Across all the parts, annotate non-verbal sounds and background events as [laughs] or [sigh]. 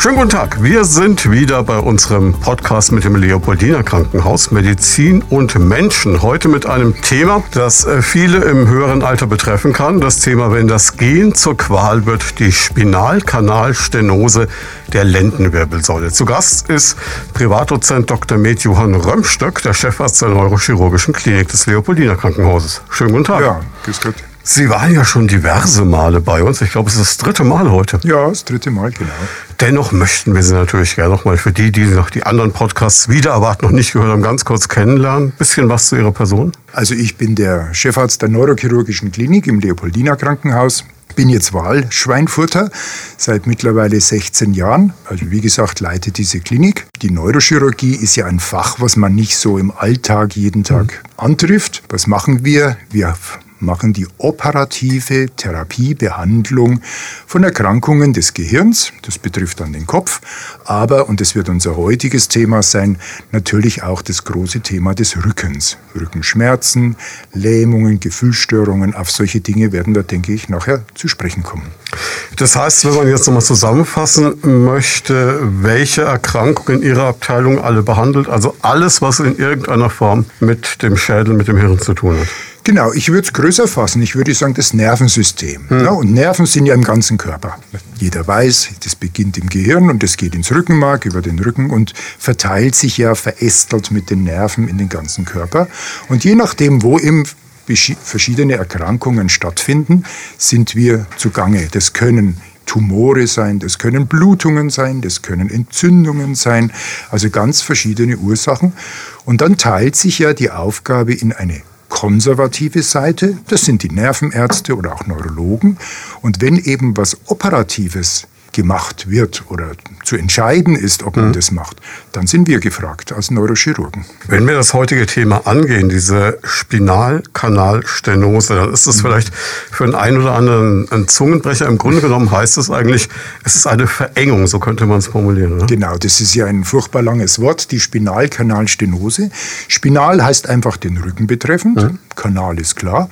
Schönen guten Tag. Wir sind wieder bei unserem Podcast mit dem Leopoldiner Krankenhaus Medizin und Menschen. Heute mit einem Thema, das äh, viele im höheren Alter betreffen kann. Das Thema, wenn das Gen zur Qual wird, die Spinalkanalstenose der Lendenwirbelsäule. Zu Gast ist Privatdozent Dr. Med Johann Römstöck, der Chefarzt der Neurochirurgischen Klinik des Leopoldiner Krankenhauses. Schönen guten Tag. Ja, grüß Gott. Sie waren ja schon diverse Male bei uns. Ich glaube, es ist das dritte Mal heute. Ja, das dritte Mal, genau. Dennoch möchten wir Sie natürlich gerne nochmal für die, die noch die anderen Podcasts wieder erwarten, noch nicht gehört haben, ganz kurz kennenlernen. Bisschen was zu Ihrer Person. Also ich bin der Chefarzt der Neurochirurgischen Klinik im Leopoldiner Krankenhaus. Bin jetzt Wahlschweinfurter seit mittlerweile 16 Jahren. Also wie gesagt, leite diese Klinik. Die Neurochirurgie ist ja ein Fach, was man nicht so im Alltag jeden Tag mhm. antrifft. Was machen wir? Wir machen die operative Therapie, Behandlung von Erkrankungen des Gehirns. Das betrifft dann den Kopf. Aber, und das wird unser heutiges Thema sein, natürlich auch das große Thema des Rückens. Rückenschmerzen, Lähmungen, Gefühlsstörungen, auf solche Dinge werden wir, denke ich, nachher zu sprechen kommen. Das heißt, wenn man jetzt nochmal zusammenfassen möchte, welche Erkrankungen Ihrer Abteilung alle behandelt, also alles, was in irgendeiner Form mit dem Schädel, mit dem Hirn zu tun hat. Genau, ich würde es größer fassen. Ich würde sagen, das Nervensystem. Hm. Ja, und Nerven sind ja im ganzen Körper. Jeder weiß, das beginnt im Gehirn und das geht ins Rückenmark, über den Rücken und verteilt sich ja verästelt mit den Nerven in den ganzen Körper. Und je nachdem, wo eben verschiedene Erkrankungen stattfinden, sind wir zugange. Das können Tumore sein, das können Blutungen sein, das können Entzündungen sein, also ganz verschiedene Ursachen. Und dann teilt sich ja die Aufgabe in eine konservative Seite, das sind die Nervenärzte oder auch Neurologen. Und wenn eben was Operatives gemacht wird oder zu entscheiden ist, ob man mhm. das macht, dann sind wir gefragt als Neurochirurgen. Wenn wir das heutige Thema angehen, diese Spinalkanalstenose, dann ist das mhm. vielleicht für den einen oder anderen ein Zungenbrecher. Im Grunde genommen heißt es eigentlich, es ist eine Verengung, so könnte man es formulieren. Ne? Genau, das ist ja ein furchtbar langes Wort, die Spinalkanalstenose. Spinal heißt einfach den Rücken betreffend, mhm. Kanal ist klar,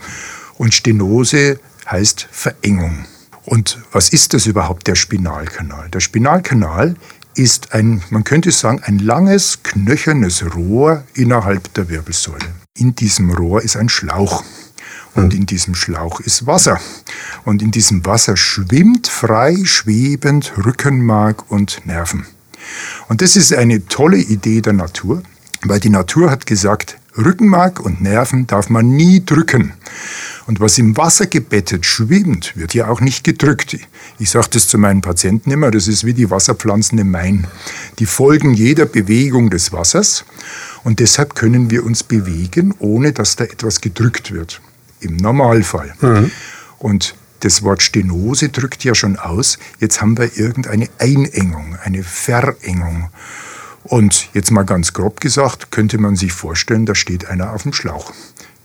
und Stenose heißt Verengung. Und was ist das überhaupt, der Spinalkanal? Der Spinalkanal ist ein, man könnte sagen, ein langes, knöchernes Rohr innerhalb der Wirbelsäule. In diesem Rohr ist ein Schlauch. Und in diesem Schlauch ist Wasser. Und in diesem Wasser schwimmt frei schwebend Rückenmark und Nerven. Und das ist eine tolle Idee der Natur, weil die Natur hat gesagt, Rückenmark und Nerven darf man nie drücken. Und was im Wasser gebettet schwimmt, wird ja auch nicht gedrückt. Ich sage das zu meinen Patienten immer, das ist wie die Wasserpflanzen im Main. Die folgen jeder Bewegung des Wassers und deshalb können wir uns bewegen, ohne dass da etwas gedrückt wird. Im Normalfall. Mhm. Und das Wort Stenose drückt ja schon aus, jetzt haben wir irgendeine Einengung, eine Verengung. Und jetzt mal ganz grob gesagt, könnte man sich vorstellen, da steht einer auf dem Schlauch.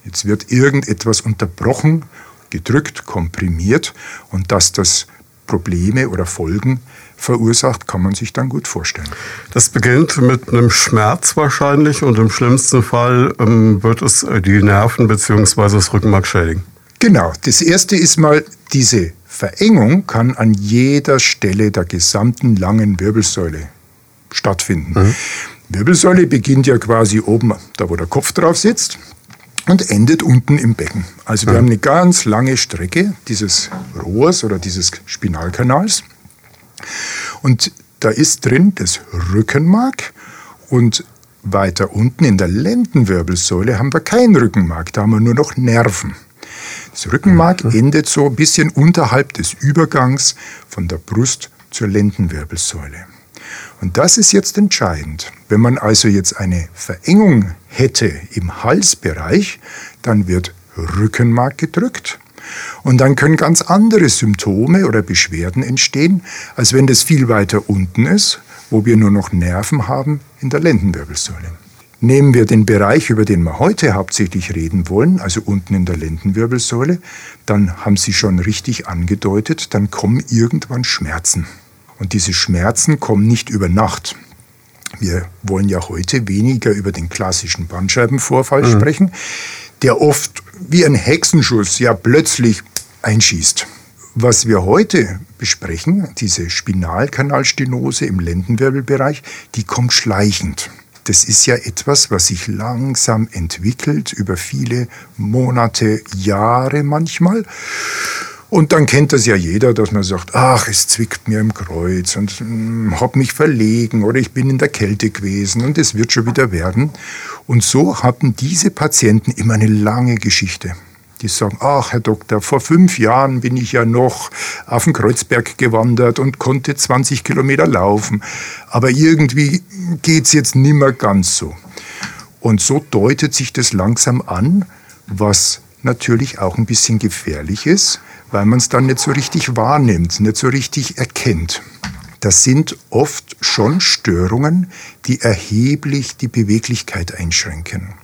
Jetzt wird irgendetwas unterbrochen, gedrückt, komprimiert und dass das Probleme oder Folgen verursacht, kann man sich dann gut vorstellen. Das beginnt mit einem Schmerz wahrscheinlich und im schlimmsten Fall ähm, wird es äh, die Nerven bzw. das Rückenmark schädigen. Genau, das erste ist mal, diese Verengung kann an jeder Stelle der gesamten langen Wirbelsäule stattfinden. Mhm. Wirbelsäule beginnt ja quasi oben, da wo der Kopf drauf sitzt und endet unten im Becken. Also wir ja. haben eine ganz lange Strecke dieses Rohrs oder dieses Spinalkanals. Und da ist drin das Rückenmark und weiter unten in der Lendenwirbelsäule haben wir kein Rückenmark, da haben wir nur noch Nerven. Das Rückenmark mhm. endet so ein bisschen unterhalb des Übergangs von der Brust zur Lendenwirbelsäule. Und das ist jetzt entscheidend. Wenn man also jetzt eine Verengung hätte im Halsbereich, dann wird Rückenmark gedrückt. Und dann können ganz andere Symptome oder Beschwerden entstehen, als wenn das viel weiter unten ist, wo wir nur noch Nerven haben in der Lendenwirbelsäule. Nehmen wir den Bereich, über den wir heute hauptsächlich reden wollen, also unten in der Lendenwirbelsäule, dann haben Sie schon richtig angedeutet, dann kommen irgendwann Schmerzen. Und diese Schmerzen kommen nicht über Nacht. Wir wollen ja heute weniger über den klassischen Bandscheibenvorfall mhm. sprechen, der oft wie ein Hexenschuss ja plötzlich einschießt. Was wir heute besprechen, diese Spinalkanalstenose im Lendenwirbelbereich, die kommt schleichend. Das ist ja etwas, was sich langsam entwickelt über viele Monate, Jahre manchmal. Und dann kennt das ja jeder, dass man sagt, ach, es zwickt mir im Kreuz und hm, hab mich verlegen oder ich bin in der Kälte gewesen und es wird schon wieder werden. Und so hatten diese Patienten immer eine lange Geschichte die sagen, ach Herr Doktor, vor fünf Jahren bin ich ja noch auf den Kreuzberg gewandert und konnte 20 Kilometer laufen, aber irgendwie geht es jetzt nimmer ganz so. Und so deutet sich das langsam an, was natürlich auch ein bisschen gefährlich ist, weil man es dann nicht so richtig wahrnimmt, nicht so richtig erkennt. Das sind oft schon Störungen, die erheblich die Beweglichkeit einschränken.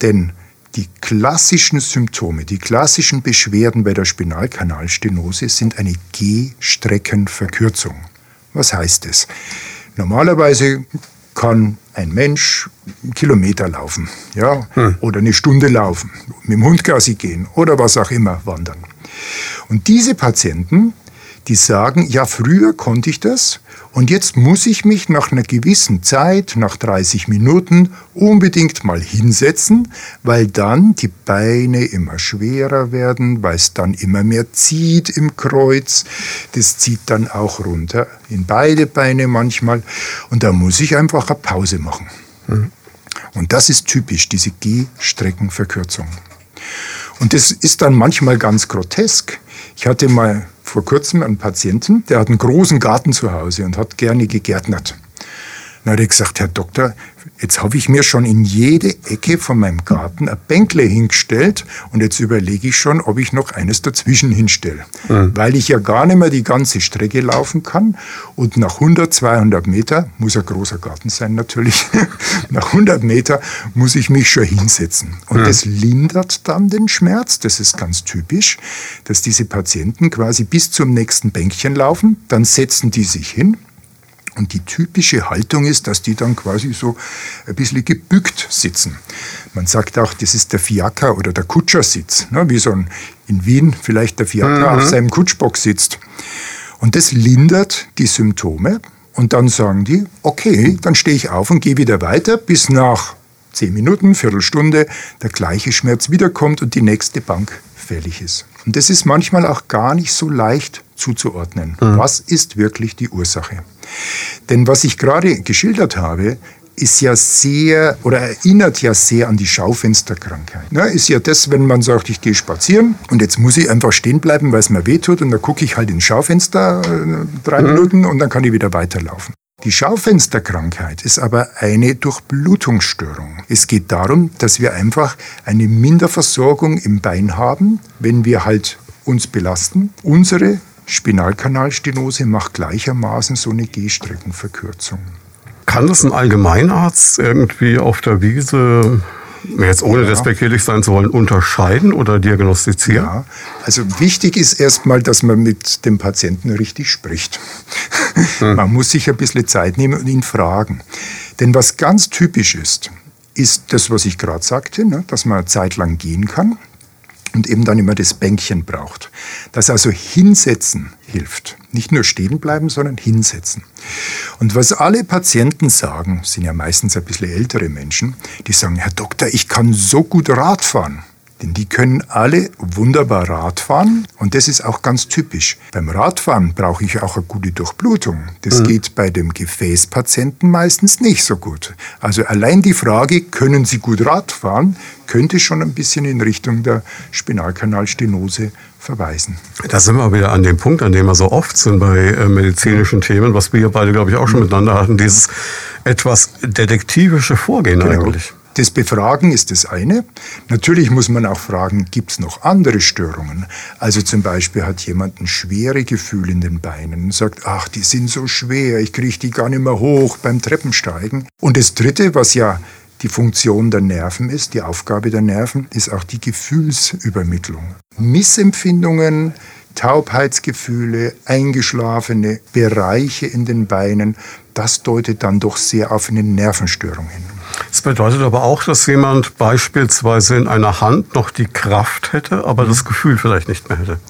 Denn die klassischen Symptome, die klassischen Beschwerden bei der Spinalkanalstenose sind eine Gehstreckenverkürzung. Was heißt es? Normalerweise kann ein Mensch einen Kilometer laufen, ja, hm. oder eine Stunde laufen, mit dem Hund Gassi gehen oder was auch immer wandern. Und diese Patienten die sagen, ja, früher konnte ich das und jetzt muss ich mich nach einer gewissen Zeit, nach 30 Minuten, unbedingt mal hinsetzen, weil dann die Beine immer schwerer werden, weil es dann immer mehr zieht im Kreuz. Das zieht dann auch runter in beide Beine manchmal und da muss ich einfach eine Pause machen. Mhm. Und das ist typisch, diese Gehstreckenverkürzung. Und das ist dann manchmal ganz grotesk. Ich hatte mal vor kurzem einen Patienten, der hat einen großen Garten zu Hause und hat gerne gegärtnert. Dann hat er gesagt, Herr Doktor, jetzt habe ich mir schon in jede Ecke von meinem Garten ein Bänkle hingestellt und jetzt überlege ich schon, ob ich noch eines dazwischen hinstelle. Mhm. Weil ich ja gar nicht mehr die ganze Strecke laufen kann und nach 100, 200 Meter, muss ein großer Garten sein natürlich, [laughs] nach 100 Meter muss ich mich schon hinsetzen. Und mhm. das lindert dann den Schmerz, das ist ganz typisch, dass diese Patienten quasi bis zum nächsten Bänkchen laufen, dann setzen die sich hin, und die typische Haltung ist, dass die dann quasi so ein bisschen gebückt sitzen. Man sagt auch, das ist der Fiaker oder der Kutschersitz, ne? wie so ein in Wien vielleicht der Fiaker mhm. auf seinem Kutschbock sitzt. Und das lindert die Symptome. Und dann sagen die, okay, dann stehe ich auf und gehe wieder weiter, bis nach zehn Minuten, Viertelstunde der gleiche Schmerz wiederkommt und die nächste Bank fällig ist. Und das ist manchmal auch gar nicht so leicht zuzuordnen. Mhm. Was ist wirklich die Ursache? Denn was ich gerade geschildert habe, ist ja sehr oder erinnert ja sehr an die Schaufensterkrankheit. Ne, ist ja das, wenn man sagt, ich gehe spazieren und jetzt muss ich einfach stehen bleiben, weil es mir wehtut und dann gucke ich halt ins Schaufenster äh, drei mhm. Minuten und dann kann ich wieder weiterlaufen. Die Schaufensterkrankheit ist aber eine Durchblutungsstörung. Es geht darum, dass wir einfach eine Minderversorgung im Bein haben, wenn wir halt uns belasten. Unsere Spinalkanalstenose macht gleichermaßen so eine Gehstreckenverkürzung. Kann das ein Allgemeinarzt irgendwie auf der Wiese jetzt ohne ja. respektierlich sein zu wollen, unterscheiden oder diagnostizieren? Ja, also wichtig ist erstmal, dass man mit dem Patienten richtig spricht. Hm. Man muss sich ein bisschen Zeit nehmen und ihn fragen. Denn was ganz typisch ist, ist das, was ich gerade sagte, ne, dass man eine Zeit lang gehen kann und eben dann immer das Bänkchen braucht. Das also hinsetzen hilft. Nicht nur stehen bleiben, sondern hinsetzen. Und was alle Patienten sagen, sind ja meistens ein bisschen ältere Menschen, die sagen, Herr Doktor, ich kann so gut Rad fahren. Denn die können alle wunderbar Radfahren und das ist auch ganz typisch. Beim Radfahren brauche ich auch eine gute Durchblutung. Das mhm. geht bei dem Gefäßpatienten meistens nicht so gut. Also allein die Frage, können Sie gut Radfahren, könnte schon ein bisschen in Richtung der Spinalkanalstenose verweisen. Da sind wir wieder an dem Punkt, an dem wir so oft sind bei äh, medizinischen Themen, was wir beide, glaube ich, auch schon mhm. miteinander hatten, dieses etwas detektivische Vorgehen genau. eigentlich. Das Befragen ist das eine. Natürlich muss man auch fragen, gibt es noch andere Störungen? Also zum Beispiel hat jemand ein schwere Gefühl in den Beinen und sagt, ach, die sind so schwer, ich kriege die gar nicht mehr hoch beim Treppensteigen. Und das Dritte, was ja die Funktion der Nerven ist, die Aufgabe der Nerven, ist auch die Gefühlsübermittlung. Missempfindungen, Taubheitsgefühle, eingeschlafene Bereiche in den Beinen, das deutet dann doch sehr auf eine Nervenstörung hin. Das bedeutet aber auch, dass jemand beispielsweise in einer Hand noch die Kraft hätte, aber das Gefühl vielleicht nicht mehr hätte.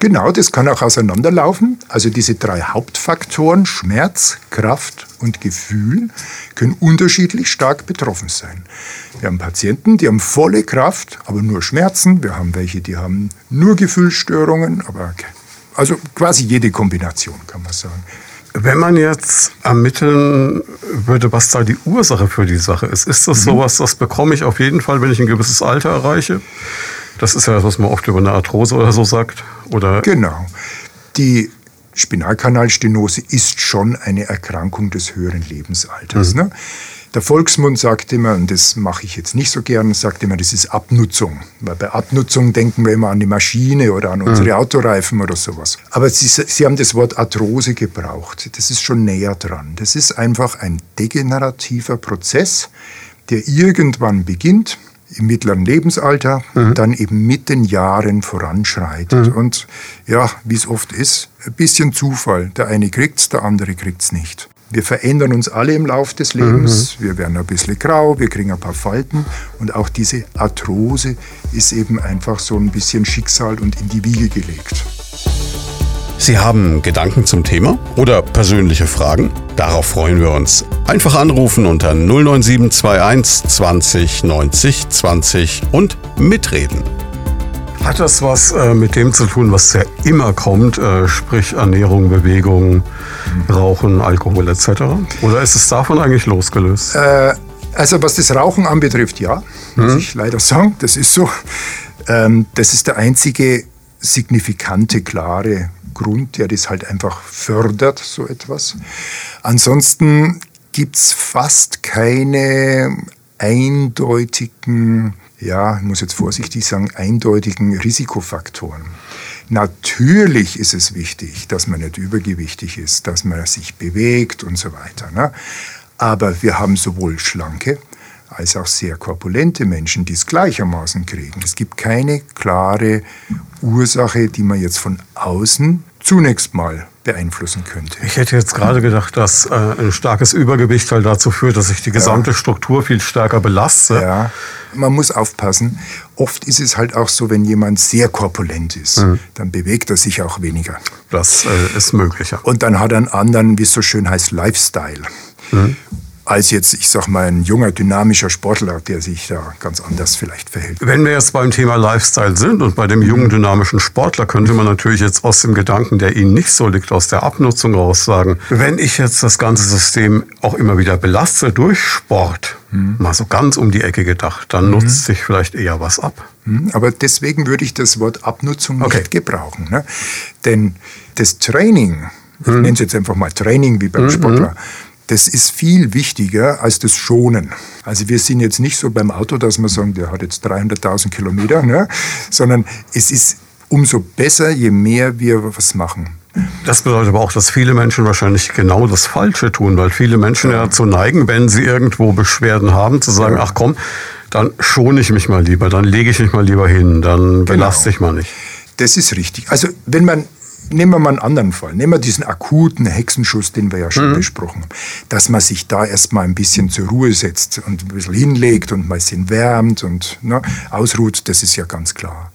Genau, das kann auch auseinanderlaufen. Also diese drei Hauptfaktoren, Schmerz, Kraft und Gefühl, können unterschiedlich stark betroffen sein. Wir haben Patienten, die haben volle Kraft, aber nur Schmerzen. Wir haben welche, die haben nur Gefühlsstörungen, aber also quasi jede Kombination, kann man sagen. Wenn man jetzt ermitteln würde, was da die Ursache für die Sache ist, ist das mhm. sowas, das bekomme ich auf jeden Fall, wenn ich ein gewisses Alter erreiche? Das ist ja das, was man oft über eine Arthrose oder so sagt. Oder genau. Die Spinalkanalstenose ist schon eine Erkrankung des höheren Lebensalters. Mhm. Ne? Der Volksmund sagt immer, und das mache ich jetzt nicht so gern, sagt immer, das ist Abnutzung. Weil bei Abnutzung denken wir immer an die Maschine oder an unsere mhm. Autoreifen oder sowas. Aber Sie, Sie haben das Wort Arthrose gebraucht. Das ist schon näher dran. Das ist einfach ein degenerativer Prozess, der irgendwann beginnt im mittleren Lebensalter mhm. dann eben mit den Jahren voranschreitet. Mhm. Und ja, wie es oft ist, ein bisschen Zufall. Der eine kriegt's, der andere kriegt's nicht. Wir verändern uns alle im Lauf des Lebens. Mhm. Wir werden ein bisschen grau, wir kriegen ein paar Falten. Und auch diese Arthrose ist eben einfach so ein bisschen Schicksal und in die Wiege gelegt. Sie haben Gedanken zum Thema oder persönliche Fragen? Darauf freuen wir uns. Einfach anrufen unter 09721 20 90 20 und mitreden. Hat das was äh, mit dem zu tun, was ja immer kommt, äh, sprich Ernährung, Bewegung, Rauchen, Alkohol etc.? Oder ist es davon eigentlich losgelöst? Äh, also was das Rauchen anbetrifft, ja, muss hm? ich leider sagen, das ist so. Ähm, das ist der einzige signifikante, klare Grund, der das halt einfach fördert, so etwas. Ansonsten gibt es fast keine eindeutigen, ja, ich muss jetzt vorsichtig sagen, eindeutigen Risikofaktoren. Natürlich ist es wichtig, dass man nicht übergewichtig ist, dass man sich bewegt und so weiter. Ne? Aber wir haben sowohl schlanke als auch sehr korpulente Menschen, die es gleichermaßen kriegen. Es gibt keine klare Ursache, die man jetzt von außen zunächst mal beeinflussen könnte. Ich hätte jetzt gerade gedacht, dass äh, ein starkes Übergewicht halt dazu führt, dass sich die gesamte ja. Struktur viel stärker belastet. Ja, man muss aufpassen. Oft ist es halt auch so, wenn jemand sehr korpulent ist, mhm. dann bewegt er sich auch weniger. Das äh, ist möglicher. Und dann hat er einen anderen, wie es so schön heißt, Lifestyle. Mhm als jetzt, ich sag mal, ein junger, dynamischer Sportler, der sich da ganz anders vielleicht verhält. Wenn wir jetzt beim Thema Lifestyle sind und bei dem jungen, dynamischen Sportler, könnte man natürlich jetzt aus dem Gedanken, der Ihnen nicht so liegt, aus der Abnutzung raus sagen, wenn ich jetzt das ganze System auch immer wieder belaste durch Sport, mhm. mal so ganz um die Ecke gedacht, dann mhm. nutzt sich vielleicht eher was ab. Mhm. Aber deswegen würde ich das Wort Abnutzung okay. nicht gebrauchen. Ne? Denn das Training, ich mhm. nenne es jetzt einfach mal Training wie beim mhm. Sportler, das ist viel wichtiger als das Schonen. Also wir sind jetzt nicht so beim Auto, dass wir sagen, der hat jetzt 300.000 Kilometer, ne? sondern es ist umso besser, je mehr wir was machen. Das bedeutet aber auch, dass viele Menschen wahrscheinlich genau das Falsche tun, weil viele Menschen ja dazu neigen, wenn sie irgendwo Beschwerden haben, zu sagen, ach komm, dann schone ich mich mal lieber, dann lege ich mich mal lieber hin, dann belaste genau. ich mal nicht. Das ist richtig. Also wenn man nehmen wir mal einen anderen Fall. Nehmen wir diesen akuten Hexenschuss, den wir ja schon mhm. besprochen haben. Dass man sich da erstmal ein bisschen zur Ruhe setzt und ein bisschen hinlegt und ein bisschen wärmt und ne, ausruht, das ist ja ganz klar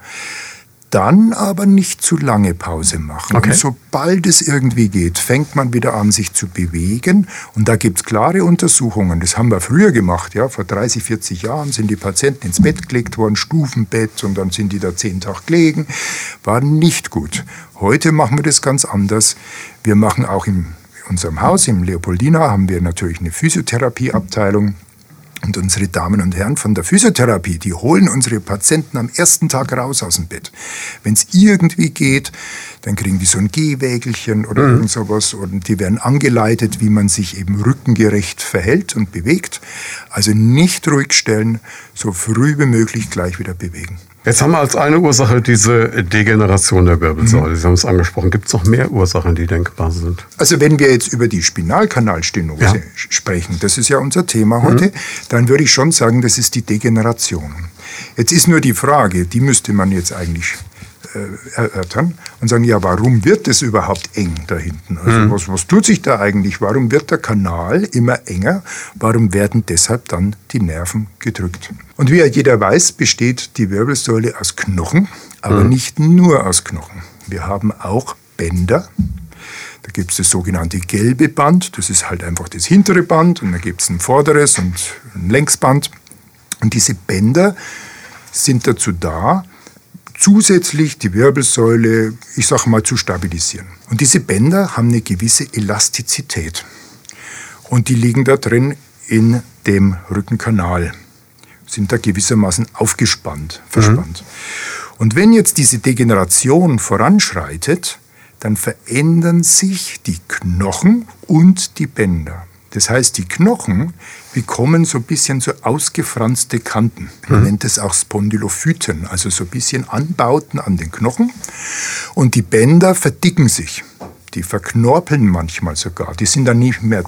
dann aber nicht zu lange Pause machen. Okay. Und sobald es irgendwie geht, fängt man wieder an, sich zu bewegen. Und da gibt es klare Untersuchungen. Das haben wir früher gemacht. Ja? Vor 30, 40 Jahren sind die Patienten ins Bett gelegt worden, Stufenbett, und dann sind die da zehn Tage gelegen. War nicht gut. Heute machen wir das ganz anders. Wir machen auch in unserem Haus, im Leopoldina, haben wir natürlich eine Physiotherapieabteilung. Und unsere Damen und Herren von der Physiotherapie, die holen unsere Patienten am ersten Tag raus aus dem Bett. Wenn es irgendwie geht, dann kriegen die so ein Gehwägelchen oder mhm. irgend sowas und die werden angeleitet, wie man sich eben rückengerecht verhält und bewegt. Also nicht ruhig stellen, so früh wie möglich gleich wieder bewegen. Jetzt haben wir als eine Ursache diese Degeneration der Wirbelsäule. Mhm. Sie haben es angesprochen. Gibt es noch mehr Ursachen, die denkbar sind? Also wenn wir jetzt über die Spinalkanalstenose ja. sprechen, das ist ja unser Thema heute, mhm. dann würde ich schon sagen, das ist die Degeneration. Jetzt ist nur die Frage, die müsste man jetzt eigentlich erörtern und sagen, ja, warum wird es überhaupt eng da hinten? Also mhm. was, was tut sich da eigentlich? Warum wird der Kanal immer enger? Warum werden deshalb dann die Nerven gedrückt? Und wie ja jeder weiß, besteht die Wirbelsäule aus Knochen, aber mhm. nicht nur aus Knochen. Wir haben auch Bänder, da gibt es das sogenannte gelbe Band, das ist halt einfach das hintere Band und da gibt es ein vorderes und ein Längsband. Und diese Bänder sind dazu da, zusätzlich die Wirbelsäule, ich sage mal, zu stabilisieren. Und diese Bänder haben eine gewisse Elastizität. Und die liegen da drin in dem Rückenkanal, sind da gewissermaßen aufgespannt, verspannt. Mhm. Und wenn jetzt diese Degeneration voranschreitet, dann verändern sich die Knochen und die Bänder. Das heißt, die Knochen bekommen so ein bisschen so ausgefranste Kanten. Man mhm. nennt es auch Spondylophyten, also so ein bisschen Anbauten an den Knochen. Und die Bänder verdicken sich. Die verknorpeln manchmal sogar. Die sind dann nicht mehr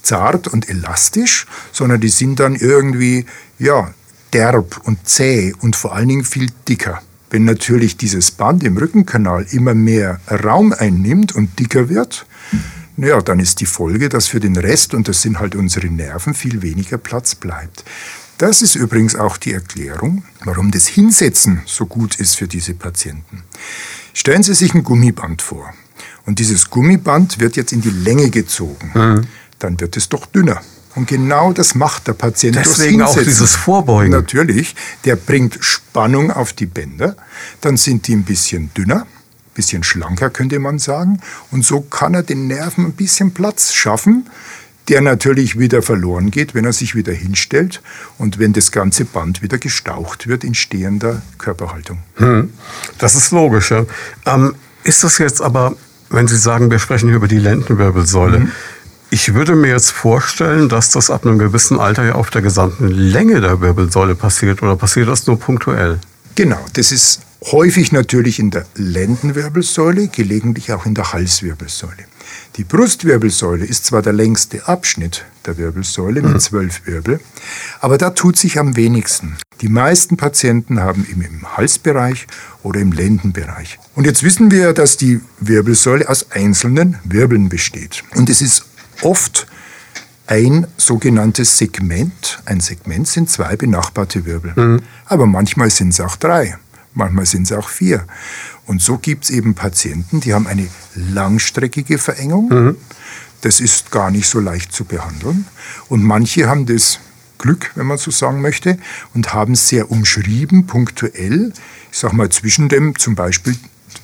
zart und elastisch, sondern die sind dann irgendwie, ja, derb und zäh und vor allen Dingen viel dicker. Wenn natürlich dieses Band im Rückenkanal immer mehr Raum einnimmt und dicker wird, naja, dann ist die Folge, dass für den Rest, und das sind halt unsere Nerven, viel weniger Platz bleibt. Das ist übrigens auch die Erklärung, warum das Hinsetzen so gut ist für diese Patienten. Stellen Sie sich ein Gummiband vor und dieses Gummiband wird jetzt in die Länge gezogen. Mhm. Dann wird es doch dünner. Und genau das macht der Patient. Deswegen auch dieses Vorbeugen. Natürlich. Der bringt Spannung auf die Bänder. Dann sind die ein bisschen dünner, bisschen schlanker, könnte man sagen. Und so kann er den Nerven ein bisschen Platz schaffen, der natürlich wieder verloren geht, wenn er sich wieder hinstellt und wenn das ganze Band wieder gestaucht wird in stehender Körperhaltung. Hm. Das ist logisch. Ja. Ähm, ist das jetzt aber, wenn Sie sagen, wir sprechen hier über die Lendenwirbelsäule, mhm. Ich würde mir jetzt vorstellen, dass das ab einem gewissen Alter ja auf der gesamten Länge der Wirbelsäule passiert oder passiert das nur punktuell? Genau, das ist häufig natürlich in der Lendenwirbelsäule, gelegentlich auch in der Halswirbelsäule. Die Brustwirbelsäule ist zwar der längste Abschnitt der Wirbelsäule mit mhm. zwölf Wirbel, aber da tut sich am wenigsten. Die meisten Patienten haben ihn im Halsbereich oder im Lendenbereich. Und jetzt wissen wir, dass die Wirbelsäule aus einzelnen Wirbeln besteht. Und es ist oft ein sogenanntes Segment. Ein Segment sind zwei benachbarte Wirbel. Mhm. Aber manchmal sind es auch drei, manchmal sind es auch vier. Und so gibt es eben Patienten, die haben eine langstreckige Verengung. Mhm. Das ist gar nicht so leicht zu behandeln. Und manche haben das Glück, wenn man so sagen möchte, und haben sehr umschrieben, punktuell, ich sage mal zwischen dem zum Beispiel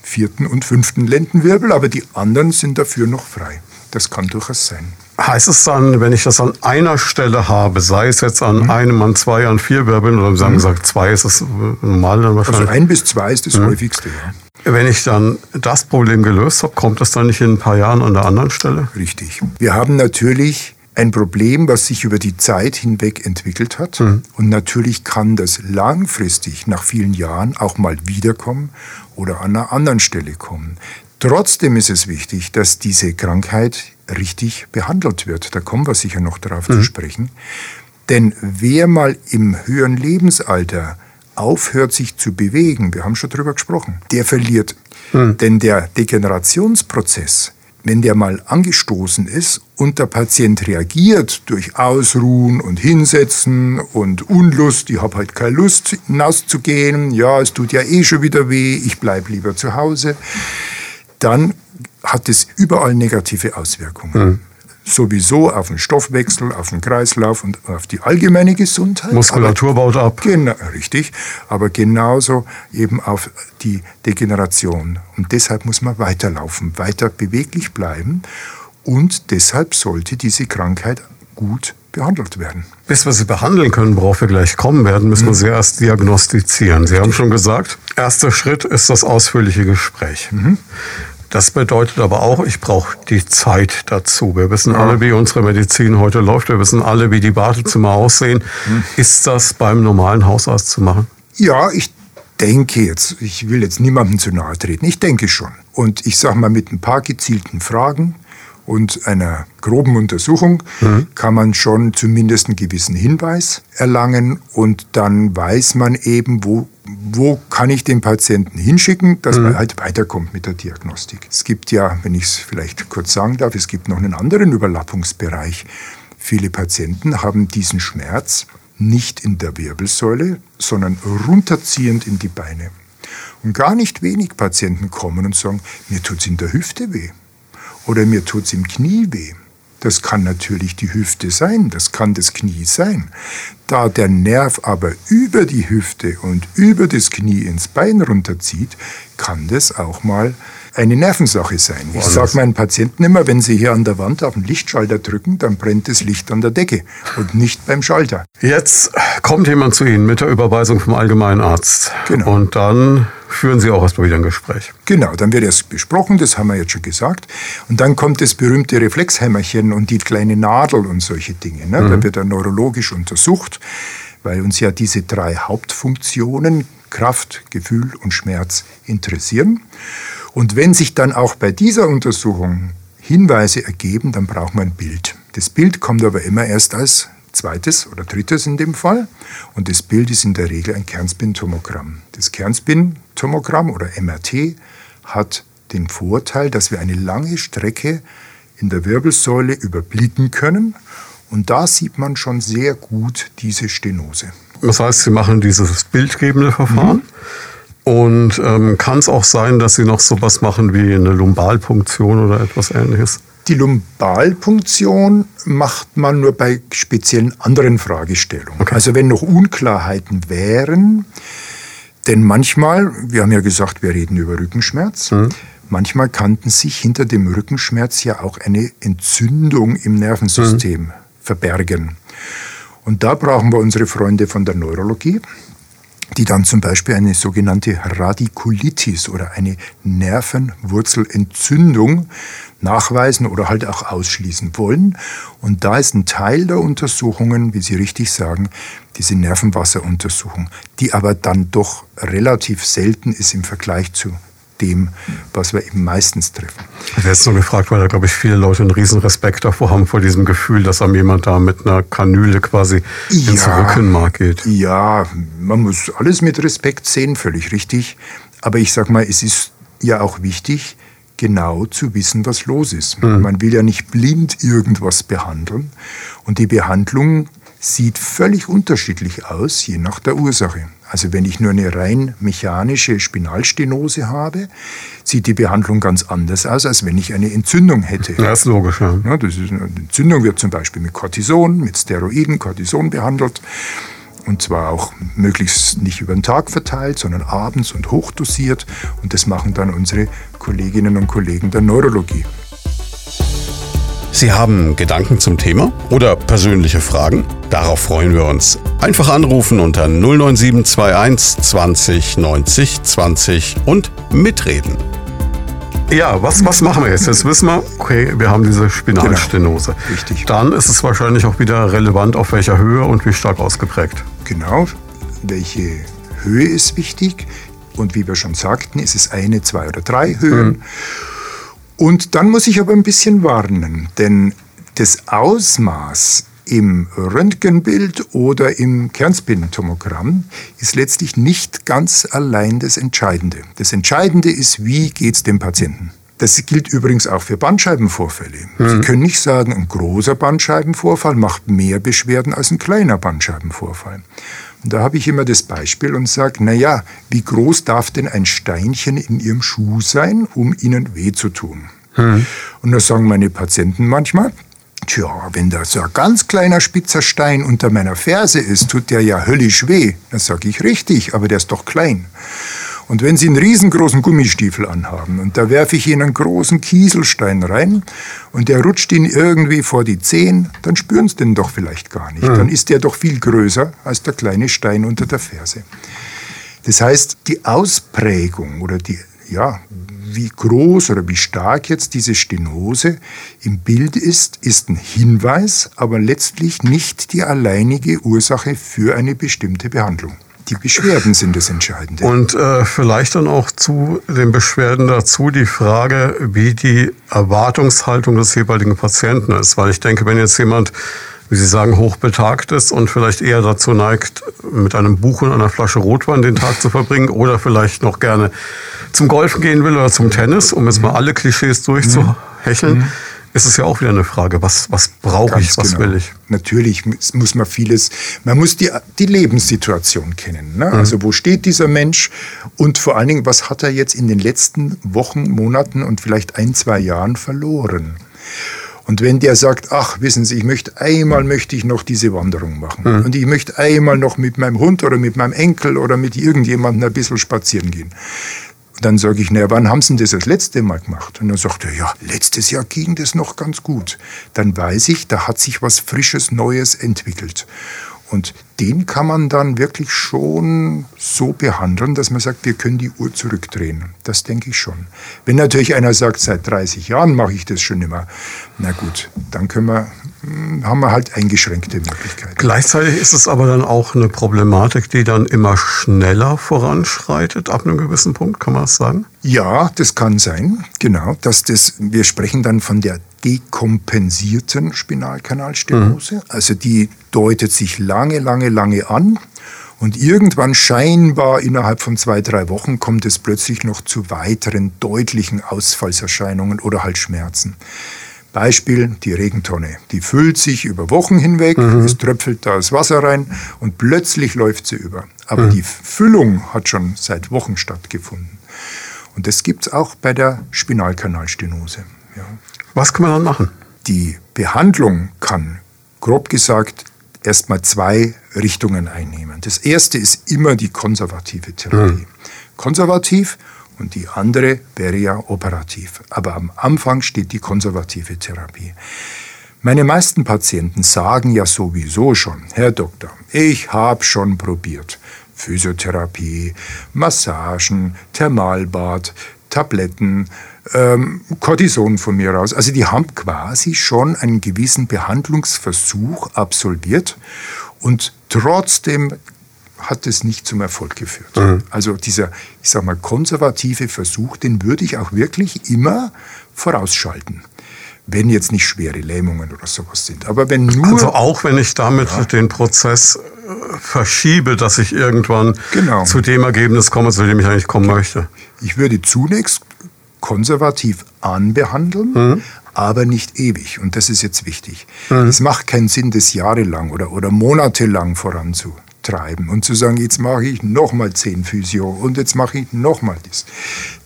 vierten und fünften Lendenwirbel, aber die anderen sind dafür noch frei. Das kann durchaus sein. Heißt es dann, wenn ich das an einer Stelle habe, sei es jetzt an mhm. einem, an zwei, an vier Wirbeln, oder sagen mhm. gesagt, zwei ist das normal dann wahrscheinlich? Also ein bis zwei ist das mhm. häufigste, ja. Wenn ich dann das Problem gelöst habe, kommt das dann nicht in ein paar Jahren an der anderen Stelle? Richtig. Wir haben natürlich ein Problem, was sich über die Zeit hinweg entwickelt hat. Mhm. Und natürlich kann das langfristig nach vielen Jahren auch mal wiederkommen oder an einer anderen Stelle kommen. Trotzdem ist es wichtig, dass diese Krankheit richtig behandelt wird. Da kommen wir sicher noch darauf mhm. zu sprechen. Denn wer mal im höheren Lebensalter aufhört, sich zu bewegen, wir haben schon drüber gesprochen, der verliert. Mhm. Denn der Degenerationsprozess, wenn der mal angestoßen ist und der Patient reagiert durch Ausruhen und Hinsetzen und Unlust, ich habe halt keine Lust hinauszugehen, ja, es tut ja eh schon wieder weh, ich bleibe lieber zu Hause, dann hat es überall negative Auswirkungen. Mhm. Sowieso auf den Stoffwechsel, auf den Kreislauf und auf die allgemeine Gesundheit. Muskulatur aber, baut ab. Genau, richtig. Aber genauso eben auf die Degeneration. Und deshalb muss man weiterlaufen, weiter beweglich bleiben. Und deshalb sollte diese Krankheit gut behandelt werden. Bis wir sie behandeln können, worauf wir gleich kommen werden, müssen mhm. wir sie erst diagnostizieren. Sie haben schon gesagt, erster Schritt ist das ausführliche Gespräch. Mhm. Das bedeutet aber auch, ich brauche die Zeit dazu. Wir wissen alle, wie unsere Medizin heute läuft. Wir wissen alle, wie die Wartezimmer aussehen. Mhm. Ist das beim normalen Hausarzt zu machen? Ja, ich denke jetzt, ich will jetzt niemandem zu nahe treten, ich denke schon. Und ich sage mal, mit ein paar gezielten Fragen und einer groben Untersuchung mhm. kann man schon zumindest einen gewissen Hinweis erlangen und dann weiß man eben, wo, wo kann ich den Patienten hinschicken, dass mhm. man halt weiterkommt mit der Diagnostik. Es gibt ja, wenn ich es vielleicht kurz sagen darf, es gibt noch einen anderen Überlappungsbereich. Viele Patienten haben diesen Schmerz nicht in der Wirbelsäule, sondern runterziehend in die Beine. Und gar nicht wenig Patienten kommen und sagen, mir tut es in der Hüfte weh oder mir tut es im Knie weh. Das kann natürlich die Hüfte sein, das kann das Knie sein. Da der Nerv aber über die Hüfte und über das Knie ins Bein runterzieht, kann das auch mal eine Nervensache sein. Ich sage meinen Patienten immer, wenn sie hier an der Wand auf den Lichtschalter drücken, dann brennt das Licht an der Decke und nicht beim Schalter. Jetzt kommt jemand zu Ihnen mit der Überweisung vom allgemeinen Arzt. Genau. Und dann führen Sie auch erstmal wieder ein Gespräch. Genau, dann wird erst besprochen, das haben wir jetzt schon gesagt. Und dann kommt das berühmte Reflexhämmerchen und die kleine Nadel und solche Dinge. Ne? Mhm. Da wird er neurologisch untersucht, weil uns ja diese drei Hauptfunktionen, Kraft, Gefühl und Schmerz, interessieren. Und wenn sich dann auch bei dieser Untersuchung Hinweise ergeben, dann braucht man ein Bild. Das Bild kommt aber immer erst als zweites oder drittes in dem Fall. Und das Bild ist in der Regel ein Kernspintomogramm. Das Kernspintomogramm oder MRT hat den Vorteil, dass wir eine lange Strecke in der Wirbelsäule überblicken können. Und da sieht man schon sehr gut diese Stenose. Das heißt, Sie machen dieses bildgebende Verfahren. Mhm. Und ähm, kann es auch sein, dass Sie noch sowas machen wie eine Lumbalpunktion oder etwas ähnliches? Die Lumbalpunktion macht man nur bei speziellen anderen Fragestellungen. Okay. Also wenn noch Unklarheiten wären, denn manchmal, wir haben ja gesagt, wir reden über Rückenschmerz, mhm. manchmal kannten sich hinter dem Rückenschmerz ja auch eine Entzündung im Nervensystem mhm. verbergen. Und da brauchen wir unsere Freunde von der Neurologie, die dann zum Beispiel eine sogenannte Radikulitis oder eine Nervenwurzelentzündung nachweisen oder halt auch ausschließen wollen. Und da ist ein Teil der Untersuchungen, wie Sie richtig sagen, diese Nervenwasseruntersuchung, die aber dann doch relativ selten ist im Vergleich zu dem, was wir eben meistens treffen. Ich werde jetzt nur gefragt, weil da, glaube ich, viele Leute einen riesen Respekt davor haben, vor diesem Gefühl, dass einem jemand da mit einer Kanüle quasi ja, ins Rückenmark geht. Ja, man muss alles mit Respekt sehen, völlig richtig. Aber ich sage mal, es ist ja auch wichtig, genau zu wissen, was los ist. Mhm. Man will ja nicht blind irgendwas behandeln. Und die Behandlung sieht völlig unterschiedlich aus, je nach der Ursache. Also wenn ich nur eine rein mechanische Spinalstenose habe, sieht die Behandlung ganz anders aus, als wenn ich eine Entzündung hätte. Das ist logisch, ja. ja das ist eine Entzündung wird zum Beispiel mit Cortison, mit Steroiden, Cortison behandelt. Und zwar auch möglichst nicht über den Tag verteilt, sondern abends und hochdosiert. Und das machen dann unsere Kolleginnen und Kollegen der Neurologie. Sie haben Gedanken zum Thema oder persönliche Fragen? Darauf freuen wir uns. Einfach anrufen unter 09721 20 90 20 und mitreden. Ja, was, was machen wir jetzt? Jetzt wissen wir, okay, wir haben diese Spinalstenose. Genau, richtig. Dann ist es wahrscheinlich auch wieder relevant, auf welcher Höhe und wie stark ausgeprägt. Genau, welche Höhe ist wichtig. Und wie wir schon sagten, ist es eine, zwei oder drei Höhen. Mhm. Und dann muss ich aber ein bisschen warnen, denn das Ausmaß im Röntgenbild oder im Kernspintomogramm ist letztlich nicht ganz allein das Entscheidende. Das Entscheidende ist, wie geht es dem Patienten. Das gilt übrigens auch für Bandscheibenvorfälle. Mhm. Sie können nicht sagen, ein großer Bandscheibenvorfall macht mehr Beschwerden als ein kleiner Bandscheibenvorfall. Und da habe ich immer das Beispiel und sage, na ja, wie groß darf denn ein Steinchen in Ihrem Schuh sein, um Ihnen weh zu tun? Mhm. Und da sagen meine Patienten manchmal, Tja, wenn da so ein ganz kleiner spitzer Stein unter meiner Ferse ist, tut der ja höllisch weh. Dann sage ich richtig, aber der ist doch klein. Und wenn Sie einen riesengroßen Gummistiefel anhaben und da werfe ich Ihnen einen großen Kieselstein rein und der rutscht Ihnen irgendwie vor die Zehen, dann spüren Sie den doch vielleicht gar nicht. Mhm. Dann ist der doch viel größer als der kleine Stein unter der Ferse. Das heißt, die Ausprägung oder die, ja, wie groß oder wie stark jetzt diese Stenose im Bild ist, ist ein Hinweis, aber letztlich nicht die alleinige Ursache für eine bestimmte Behandlung. Die Beschwerden sind das Entscheidende. Und äh, vielleicht dann auch zu den Beschwerden dazu die Frage, wie die Erwartungshaltung des jeweiligen Patienten ist. Weil ich denke, wenn jetzt jemand wie Sie sagen, hochbetagt ist und vielleicht eher dazu neigt, mit einem Buch und einer Flasche Rotwein den Tag zu verbringen oder vielleicht noch gerne zum Golfen gehen will oder zum Tennis, um jetzt mal alle Klischees durchzuhecheln. Mhm ist es ja auch wieder eine Frage, was, was brauche ich, was genau. will ich? Natürlich muss man vieles, man muss die, die Lebenssituation kennen. Ne? Mhm. Also wo steht dieser Mensch und vor allen Dingen, was hat er jetzt in den letzten Wochen, Monaten und vielleicht ein, zwei Jahren verloren? Und wenn der sagt, ach, wissen Sie, ich möchte einmal möchte ich noch diese Wanderung machen mhm. und ich möchte einmal noch mit meinem Hund oder mit meinem Enkel oder mit irgendjemandem ein bisschen spazieren gehen, dann sage ich, naja, wann haben Sie das das letzte Mal gemacht? Und dann sagt er, ja, letztes Jahr ging das noch ganz gut. Dann weiß ich, da hat sich was Frisches, Neues entwickelt. Und den kann man dann wirklich schon so behandeln, dass man sagt, wir können die Uhr zurückdrehen. Das denke ich schon. Wenn natürlich einer sagt, seit 30 Jahren mache ich das schon immer, na gut, dann können wir, haben wir halt eingeschränkte Möglichkeiten. Gleichzeitig ist es aber dann auch eine Problematik, die dann immer schneller voranschreitet, ab einem gewissen Punkt, kann man das sagen? Ja, das kann sein, genau. Dass das, wir sprechen dann von der dekompensierten Spinalkanalstenose. Mhm. Also die deutet sich lange, lange, lange an. Und irgendwann scheinbar innerhalb von zwei, drei Wochen kommt es plötzlich noch zu weiteren deutlichen Ausfallserscheinungen oder halt Schmerzen. Beispiel die Regentonne. Die füllt sich über Wochen hinweg, mhm. es tröpfelt da das Wasser rein und plötzlich läuft sie über. Aber mhm. die Füllung hat schon seit Wochen stattgefunden. Und das gibt es auch bei der Spinalkanalstenose. Ja. Was kann man dann machen? Die Behandlung kann, grob gesagt, erstmal zwei Richtungen einnehmen. Das erste ist immer die konservative Therapie. Mhm. Konservativ und die andere wäre ja operativ. Aber am Anfang steht die konservative Therapie. Meine meisten Patienten sagen ja sowieso schon, Herr Doktor, ich habe schon probiert. Physiotherapie, Massagen, Thermalbad, Tabletten, ähm, Cortison von mir aus. Also die haben quasi schon einen gewissen Behandlungsversuch absolviert und trotzdem hat es nicht zum Erfolg geführt. Mhm. Also dieser, ich sag mal, konservative Versuch, den würde ich auch wirklich immer vorausschalten wenn jetzt nicht schwere Lähmungen oder sowas sind. Aber wenn nur. Also auch wenn ich damit ja. den Prozess äh, verschiebe, dass ich irgendwann genau. zu dem Ergebnis komme, zu dem ich eigentlich kommen möchte. Ich würde zunächst konservativ anbehandeln, mhm. aber nicht ewig. Und das ist jetzt wichtig. Mhm. Es macht keinen Sinn, das jahrelang oder, oder monatelang voranzutreiben und zu sagen, jetzt mache ich nochmal zehn Physio und jetzt mache ich nochmal das.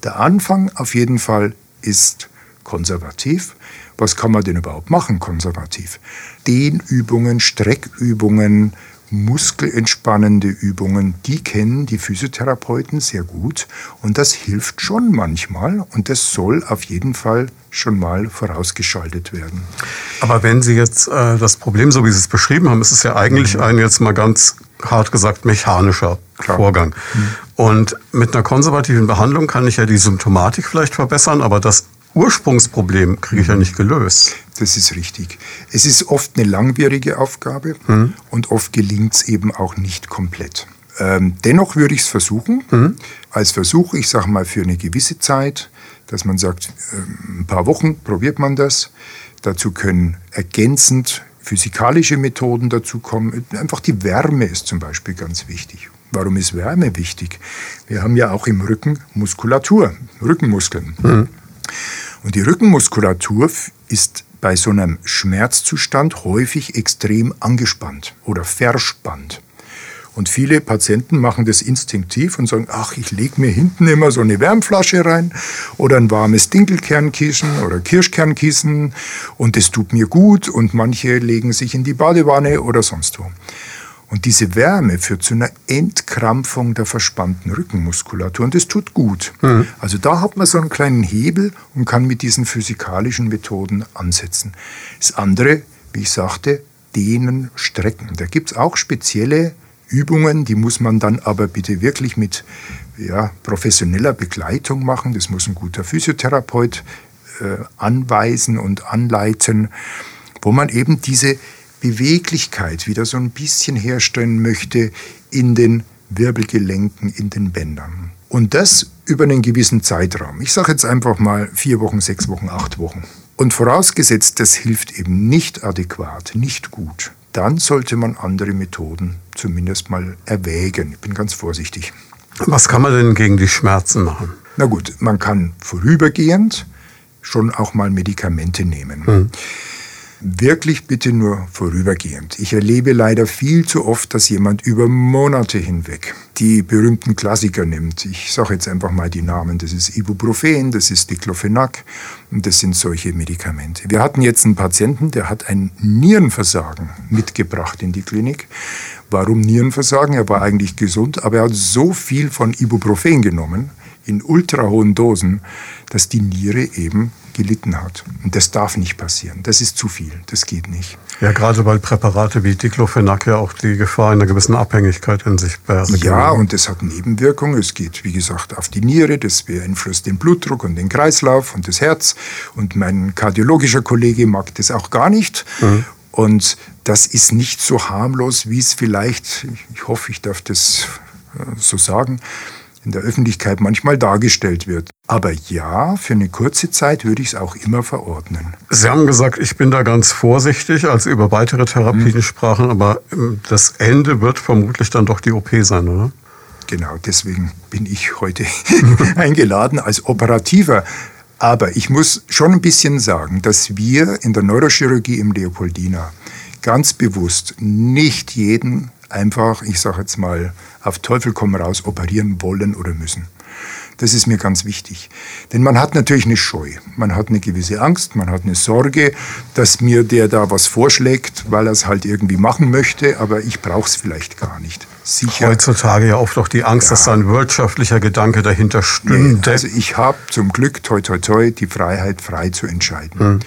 Der Anfang auf jeden Fall ist konservativ was kann man denn überhaupt machen konservativ? Dehnübungen, Streckübungen, muskelentspannende Übungen, die kennen die Physiotherapeuten sehr gut und das hilft schon manchmal und das soll auf jeden Fall schon mal vorausgeschaltet werden. Aber wenn Sie jetzt äh, das Problem, so wie Sie es beschrieben haben, ist es ja eigentlich mhm. ein jetzt mal ganz hart gesagt mechanischer Klar. Vorgang. Mhm. Und mit einer konservativen Behandlung kann ich ja die Symptomatik vielleicht verbessern, aber das Ursprungsproblem kriege ich ja nicht gelöst. Das ist richtig. Es ist oft eine langwierige Aufgabe mhm. und oft gelingt es eben auch nicht komplett. Ähm, dennoch würde ich es versuchen, mhm. als Versuch, ich sage mal für eine gewisse Zeit, dass man sagt, äh, ein paar Wochen probiert man das. Dazu können ergänzend physikalische Methoden dazukommen. Einfach die Wärme ist zum Beispiel ganz wichtig. Warum ist Wärme wichtig? Wir haben ja auch im Rücken Muskulatur, Rückenmuskeln. Mhm. Und die Rückenmuskulatur ist bei so einem Schmerzzustand häufig extrem angespannt oder verspannt. Und viele Patienten machen das instinktiv und sagen, ach, ich lege mir hinten immer so eine Wärmflasche rein oder ein warmes Dinkelkernkissen oder Kirschkernkissen und das tut mir gut und manche legen sich in die Badewanne oder sonst wo. Und diese Wärme führt zu einer Entkrampfung der verspannten Rückenmuskulatur und das tut gut. Mhm. Also da hat man so einen kleinen Hebel und kann mit diesen physikalischen Methoden ansetzen. Das andere, wie ich sagte, dehnen, strecken. Da gibt es auch spezielle Übungen, die muss man dann aber bitte wirklich mit ja, professioneller Begleitung machen. Das muss ein guter Physiotherapeut äh, anweisen und anleiten, wo man eben diese Beweglichkeit wieder so ein bisschen herstellen möchte in den Wirbelgelenken, in den Bändern. Und das über einen gewissen Zeitraum. Ich sage jetzt einfach mal vier Wochen, sechs Wochen, acht Wochen. Und vorausgesetzt, das hilft eben nicht adäquat, nicht gut, dann sollte man andere Methoden zumindest mal erwägen. Ich bin ganz vorsichtig. Was kann man denn gegen die Schmerzen machen? Na gut, man kann vorübergehend schon auch mal Medikamente nehmen. Hm wirklich bitte nur vorübergehend. Ich erlebe leider viel zu oft, dass jemand über Monate hinweg die berühmten Klassiker nimmt. Ich sage jetzt einfach mal die Namen. Das ist Ibuprofen, das ist Diclofenac und das sind solche Medikamente. Wir hatten jetzt einen Patienten, der hat ein Nierenversagen mitgebracht in die Klinik. Warum Nierenversagen? Er war eigentlich gesund, aber er hat so viel von Ibuprofen genommen, in ultra hohen Dosen, dass die Niere eben gelitten hat. Und das darf nicht passieren. Das ist zu viel. Das geht nicht. Ja, gerade weil Präparate wie Diclofenac ja auch die Gefahr einer gewissen Abhängigkeit in sich bergen. Ja, und das hat Nebenwirkungen. Es geht, wie gesagt, auf die Niere. Das beeinflusst den Blutdruck und den Kreislauf und das Herz. Und mein kardiologischer Kollege mag das auch gar nicht. Mhm. Und das ist nicht so harmlos, wie es vielleicht, ich hoffe, ich darf das äh, so sagen, in der Öffentlichkeit manchmal dargestellt wird. Aber ja, für eine kurze Zeit würde ich es auch immer verordnen. Sie haben gesagt, ich bin da ganz vorsichtig, als Sie über weitere Therapien mhm. sprachen, aber ähm, das Ende wird vermutlich dann doch die OP sein, oder? Genau, deswegen bin ich heute [laughs] eingeladen als Operativer. Aber ich muss schon ein bisschen sagen, dass wir in der Neurochirurgie im Leopoldina ganz bewusst nicht jeden einfach, ich sage jetzt mal, auf Teufel komm raus operieren wollen oder müssen. Das ist mir ganz wichtig. Denn man hat natürlich eine Scheu, man hat eine gewisse Angst, man hat eine Sorge, dass mir der da was vorschlägt, weil er es halt irgendwie machen möchte, aber ich brauche es vielleicht gar nicht. Sicher. Heutzutage ja oft auch die Angst, ja. dass da ein wirtschaftlicher Gedanke dahinter stünde. Nee, also ich habe zum Glück, toi toi toi, die Freiheit, frei zu entscheiden. Hm.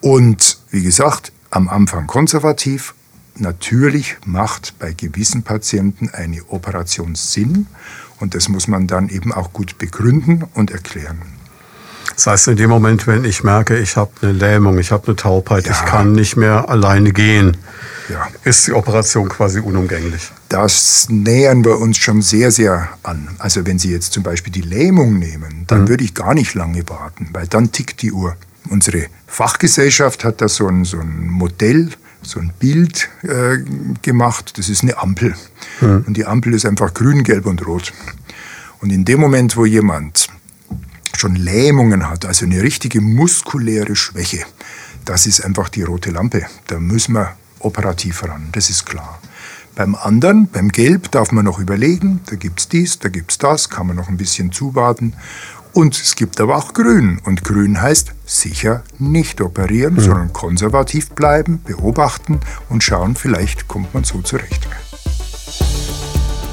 Und wie gesagt, am Anfang konservativ Natürlich macht bei gewissen Patienten eine Operation Sinn und das muss man dann eben auch gut begründen und erklären. Das heißt, in dem Moment, wenn ich merke, ich habe eine Lähmung, ich habe eine Taubheit, ja. ich kann nicht mehr alleine gehen, ja. ist die Operation quasi unumgänglich. Das nähern wir uns schon sehr, sehr an. Also wenn Sie jetzt zum Beispiel die Lähmung nehmen, dann mhm. würde ich gar nicht lange warten, weil dann tickt die Uhr. Unsere Fachgesellschaft hat da so ein, so ein Modell so ein Bild äh, gemacht. Das ist eine Ampel. Mhm. Und die Ampel ist einfach grün, gelb und rot. Und in dem Moment, wo jemand schon Lähmungen hat, also eine richtige muskuläre Schwäche, das ist einfach die rote Lampe. Da müssen wir operativ ran, das ist klar. Beim anderen, beim Gelb, darf man noch überlegen, da gibt es dies, da gibt es das, kann man noch ein bisschen zuwarten. Und es gibt aber auch Grün. Und Grün heißt sicher nicht operieren, mhm. sondern konservativ bleiben, beobachten und schauen, vielleicht kommt man so zurecht.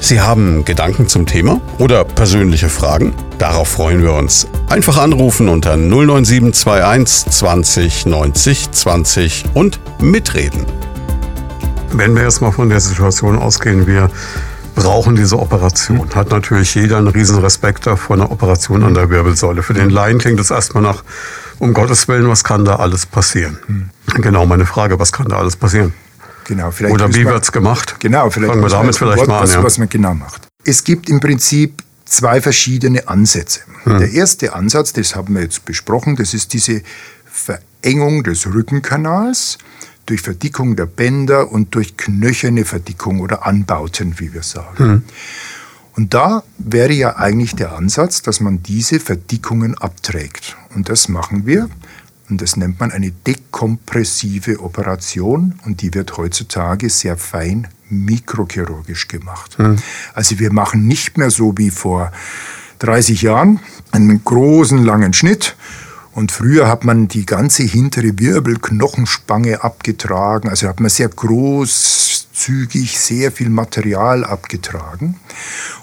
Sie haben Gedanken zum Thema oder persönliche Fragen? Darauf freuen wir uns. Einfach anrufen unter 09721 20 90 20 und mitreden. Wenn wir jetzt mal von der Situation ausgehen, wir brauchen diese Operation. Hat natürlich jeder einen riesen Respekt vor einer Operation an der Wirbelsäule. Für den Laien klingt es erstmal nach, um Gottes Willen, was kann da alles passieren? Mhm. Genau, meine Frage, was kann da alles passieren? Genau, vielleicht Oder wie wird es gemacht? Genau, vielleicht Fangen wir damit vielleicht Wort, mal an. Was, ja. was man genau macht. Es gibt im Prinzip zwei verschiedene Ansätze. Hm. Der erste Ansatz, das haben wir jetzt besprochen, das ist diese Verengung des Rückenkanals durch Verdickung der Bänder und durch knöcherne Verdickung oder Anbauten, wie wir sagen. Mhm. Und da wäre ja eigentlich der Ansatz, dass man diese Verdickungen abträgt. Und das machen wir. Und das nennt man eine dekompressive Operation. Und die wird heutzutage sehr fein mikrochirurgisch gemacht. Mhm. Also wir machen nicht mehr so wie vor 30 Jahren einen großen, langen Schnitt und früher hat man die ganze hintere Wirbelknochenspange abgetragen, also hat man sehr großzügig sehr viel Material abgetragen.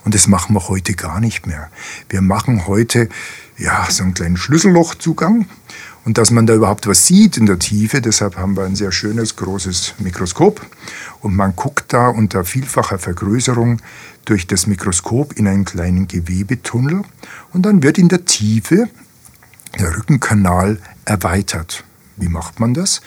Und das machen wir heute gar nicht mehr. Wir machen heute ja, so einen kleinen Schlüssellochzugang. Und dass man da überhaupt was sieht in der Tiefe, deshalb haben wir ein sehr schönes, großes Mikroskop. Und man guckt da unter vielfacher Vergrößerung durch das Mikroskop in einen kleinen Gewebetunnel. Und dann wird in der Tiefe der Rückenkanal erweitert. Wie macht man das?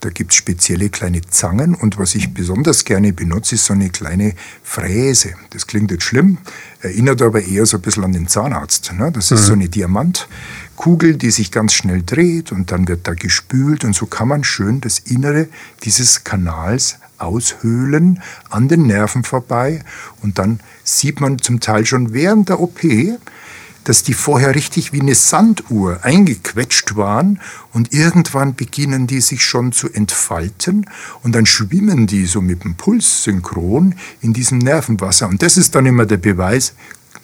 Da gibt es spezielle kleine Zangen und was ich besonders gerne benutze, ist so eine kleine Fräse. Das klingt jetzt schlimm, erinnert aber eher so ein bisschen an den Zahnarzt. Ne? Das ist mhm. so eine Diamantkugel, die sich ganz schnell dreht und dann wird da gespült und so kann man schön das Innere dieses Kanals aushöhlen an den Nerven vorbei und dann sieht man zum Teil schon während der OP, dass die vorher richtig wie eine Sanduhr eingequetscht waren und irgendwann beginnen die sich schon zu entfalten und dann schwimmen die so mit dem Puls synchron in diesem Nervenwasser. Und das ist dann immer der Beweis,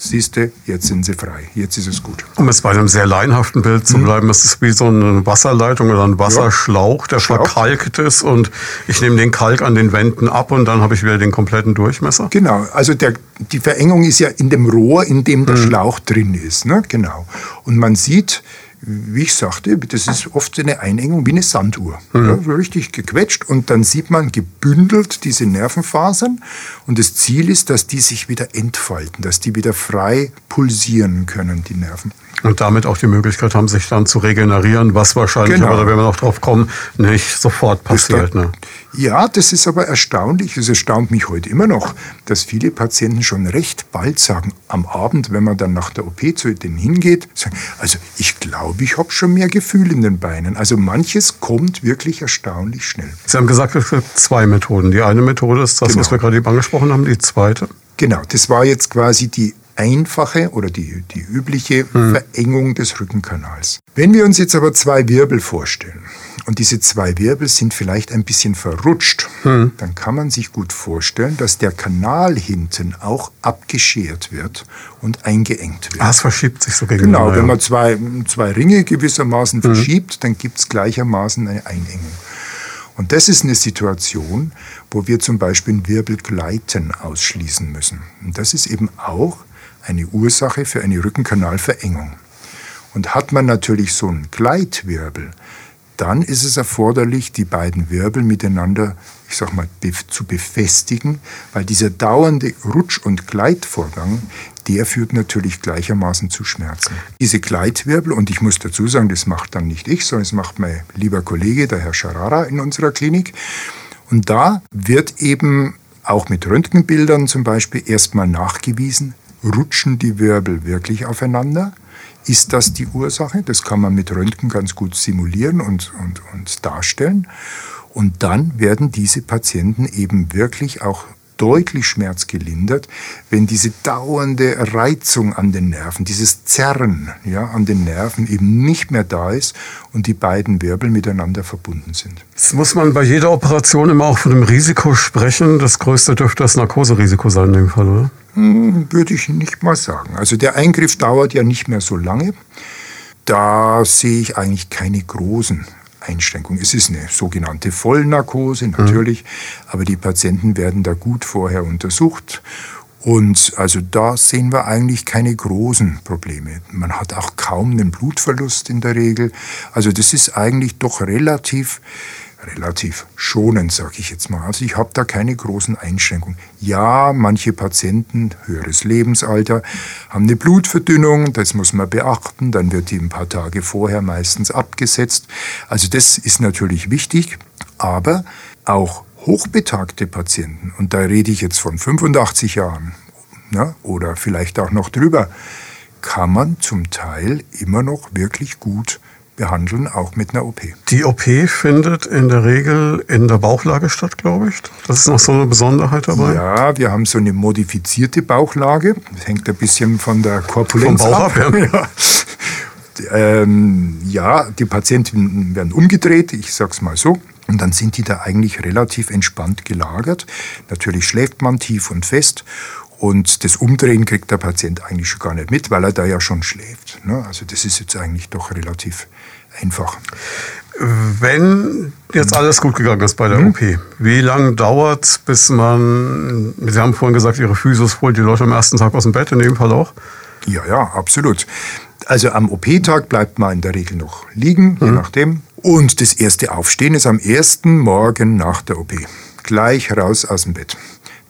siehst du, jetzt sind sie frei, jetzt ist es gut. Um jetzt bei einem sehr laienhaften Bild zu hm. bleiben, ist es wie so eine Wasserleitung oder ein Wasserschlauch, der Schlauch. verkalkt ist und ich nehme den Kalk an den Wänden ab und dann habe ich wieder den kompletten Durchmesser. Genau, also der, die Verengung ist ja in dem Rohr, in dem der hm. Schlauch drin ist. Ne? Genau. Und man sieht, wie ich sagte, das ist oft eine Einengung wie eine Sanduhr. Mhm. Ja, so richtig gequetscht und dann sieht man gebündelt diese Nervenfasern und das Ziel ist, dass die sich wieder entfalten, dass die wieder frei pulsieren können, die Nerven. Und damit auch die Möglichkeit haben, sich dann zu regenerieren, was wahrscheinlich, genau. aber da werden wir noch drauf kommen, nicht sofort passiert. Ne? Ja, das ist aber erstaunlich. Es erstaunt mich heute immer noch, dass viele Patienten schon recht bald sagen, am Abend, wenn man dann nach der OP zu denen hingeht, sagen, also ich glaube, ich habe schon mehr Gefühl in den Beinen. Also manches kommt wirklich erstaunlich schnell. Sie haben gesagt, es gibt zwei Methoden. Die eine Methode ist das, genau. was wir gerade eben angesprochen haben, die zweite. Genau, das war jetzt quasi die einfache oder die, die übliche hm. Verengung des Rückenkanals. Wenn wir uns jetzt aber zwei Wirbel vorstellen und diese zwei Wirbel sind vielleicht ein bisschen verrutscht, hm. dann kann man sich gut vorstellen, dass der Kanal hinten auch abgeschert wird und eingeengt wird. Ah, es verschiebt sich so gegeneinander. Genau, wenn man zwei, zwei Ringe gewissermaßen hm. verschiebt, dann gibt es gleichermaßen eine Einengung. Und das ist eine Situation, wo wir zum Beispiel ein Wirbelgleiten ausschließen müssen. Und das ist eben auch eine Ursache für eine Rückenkanalverengung. Und hat man natürlich so einen Gleitwirbel, dann ist es erforderlich, die beiden Wirbel miteinander, ich sag mal, zu befestigen, weil dieser dauernde Rutsch- und Gleitvorgang, der führt natürlich gleichermaßen zu Schmerzen. Diese Gleitwirbel, und ich muss dazu sagen, das macht dann nicht ich, sondern das macht mein lieber Kollege, der Herr Scharara in unserer Klinik. Und da wird eben auch mit Röntgenbildern zum Beispiel erstmal nachgewiesen, rutschen die Wirbel wirklich aufeinander? Ist das die Ursache? Das kann man mit Röntgen ganz gut simulieren und, und, und darstellen. Und dann werden diese Patienten eben wirklich auch deutlich schmerzgelindert, wenn diese dauernde Reizung an den Nerven, dieses Zerren ja, an den Nerven eben nicht mehr da ist und die beiden Wirbel miteinander verbunden sind. Jetzt muss man bei jeder Operation immer auch von einem Risiko sprechen. Das größte dürfte das Narkoserisiko sein in dem Fall, oder? Hm, würde ich nicht mal sagen. Also der Eingriff dauert ja nicht mehr so lange. Da sehe ich eigentlich keine großen Einschränkungen. Es ist eine sogenannte Vollnarkose, mhm. natürlich, mhm. aber die Patienten werden da gut vorher untersucht. Und also da sehen wir eigentlich keine großen Probleme. Man hat auch kaum einen Blutverlust in der Regel. Also das ist eigentlich doch relativ relativ schonend, sage ich jetzt mal. Also ich habe da keine großen Einschränkungen. Ja, manche Patienten, höheres Lebensalter, haben eine Blutverdünnung, das muss man beachten, dann wird die ein paar Tage vorher meistens abgesetzt. Also das ist natürlich wichtig, aber auch hochbetagte Patienten, und da rede ich jetzt von 85 Jahren ja, oder vielleicht auch noch drüber, kann man zum Teil immer noch wirklich gut behandeln, auch mit einer OP. Die OP findet in der Regel in der Bauchlage statt, glaube ich. Das ist noch so eine Besonderheit dabei. Ja, wir haben so eine modifizierte Bauchlage. Das hängt ein bisschen von der Korpulenz Vom Bauch ab. ab ja. [laughs] Ähm, ja, die Patienten werden umgedreht, ich sage es mal so. Und dann sind die da eigentlich relativ entspannt gelagert. Natürlich schläft man tief und fest. Und das Umdrehen kriegt der Patient eigentlich schon gar nicht mit, weil er da ja schon schläft. Ne? Also das ist jetzt eigentlich doch relativ einfach. Wenn jetzt alles gut gegangen ist bei der mhm. OP, wie lange dauert es, bis man, Sie haben vorhin gesagt, Ihre Physios holt die Leute am ersten Tag aus dem Bett, in dem Fall auch? Ja, ja, absolut. Also am OP-Tag bleibt man in der Regel noch liegen, mhm. je nachdem. Und das erste Aufstehen ist am ersten Morgen nach der OP. Gleich raus aus dem Bett.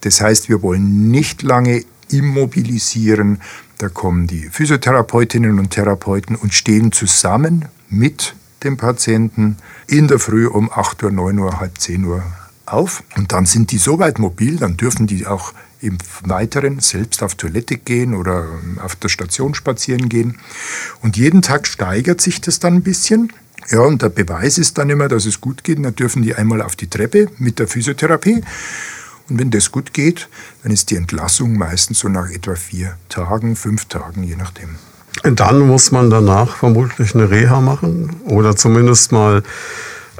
Das heißt, wir wollen nicht lange immobilisieren. Da kommen die Physiotherapeutinnen und Therapeuten und stehen zusammen mit den Patienten in der Früh um 8 Uhr, 9 Uhr, halb 10 Uhr auf. Und dann sind die so weit mobil, dann dürfen die auch im Weiteren selbst auf Toilette gehen oder auf der Station spazieren gehen. Und jeden Tag steigert sich das dann ein bisschen. Ja, und der Beweis ist dann immer, dass es gut geht. dann dürfen die einmal auf die Treppe mit der Physiotherapie. Und wenn das gut geht, dann ist die Entlassung meistens so nach etwa vier Tagen, fünf Tagen, je nachdem. Dann muss man danach vermutlich eine Reha machen oder zumindest mal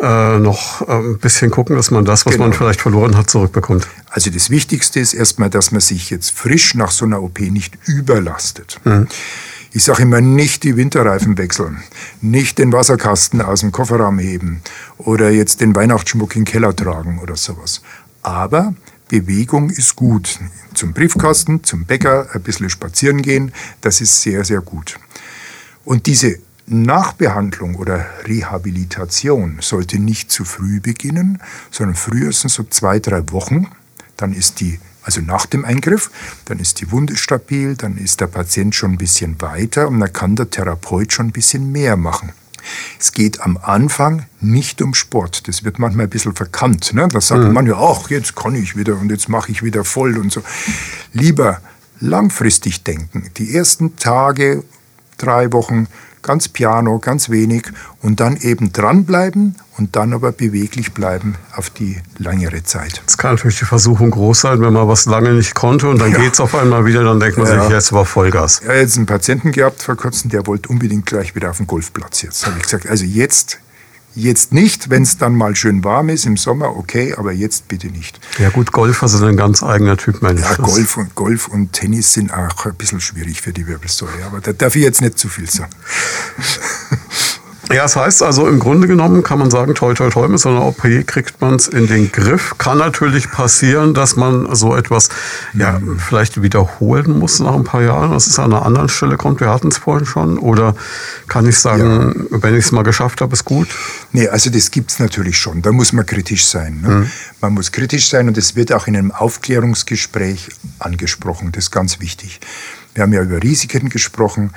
äh, noch äh, ein bisschen gucken, dass man das, was genau. man vielleicht verloren hat, zurückbekommt. Also das Wichtigste ist erstmal, dass man sich jetzt frisch nach so einer OP nicht überlastet. Mhm. Ich sage immer, nicht die Winterreifen wechseln, nicht den Wasserkasten aus dem Kofferraum heben oder jetzt den Weihnachtsschmuck in den Keller tragen oder sowas. Aber Bewegung ist gut. Zum Briefkasten, zum Bäcker, ein bisschen spazieren gehen, das ist sehr, sehr gut. Und diese Nachbehandlung oder Rehabilitation sollte nicht zu früh beginnen, sondern frühestens so zwei, drei Wochen. Dann ist die also nach dem Eingriff, dann ist die Wunde stabil, dann ist der Patient schon ein bisschen weiter und dann kann der Therapeut schon ein bisschen mehr machen. Es geht am Anfang nicht um Sport. Das wird manchmal ein bisschen verkannt. Ne? Da sagen mhm. manche, ach, jetzt kann ich wieder und jetzt mache ich wieder voll und so. Lieber langfristig denken. Die ersten Tage, drei Wochen ganz piano, ganz wenig und dann eben dranbleiben und dann aber beweglich bleiben auf die längere Zeit. Es kann natürlich die Versuchung groß sein, wenn man was lange nicht konnte und dann ja. geht es auf einmal wieder, dann denkt man ja. sich, jetzt war Vollgas. Ich habe jetzt einen Patienten gehabt vor kurzem, der wollte unbedingt gleich wieder auf den Golfplatz jetzt. habe ich gesagt, also jetzt Jetzt nicht, wenn es dann mal schön warm ist im Sommer, okay, aber jetzt bitte nicht. Ja gut, Golfer sind ein ganz eigener Typ, meine ich. Ja, Golf und, Golf und Tennis sind auch ein bisschen schwierig für die Wirbelsäule, aber da darf ich jetzt nicht zu viel sagen. [laughs] Ja, das heißt also im Grunde genommen kann man sagen, toi toi toi, mit so einer OP kriegt man es in den Griff. Kann natürlich passieren, dass man so etwas ja, mhm. vielleicht wiederholen muss nach ein paar Jahren, dass es an einer anderen Stelle kommt. Wir hatten es vorhin schon. Oder kann ich sagen, ja. wenn ich es mal geschafft habe, ist gut? Nee, also das gibt es natürlich schon. Da muss man kritisch sein. Ne? Mhm. Man muss kritisch sein und es wird auch in einem Aufklärungsgespräch angesprochen. Das ist ganz wichtig. Wir haben ja über Risiken gesprochen.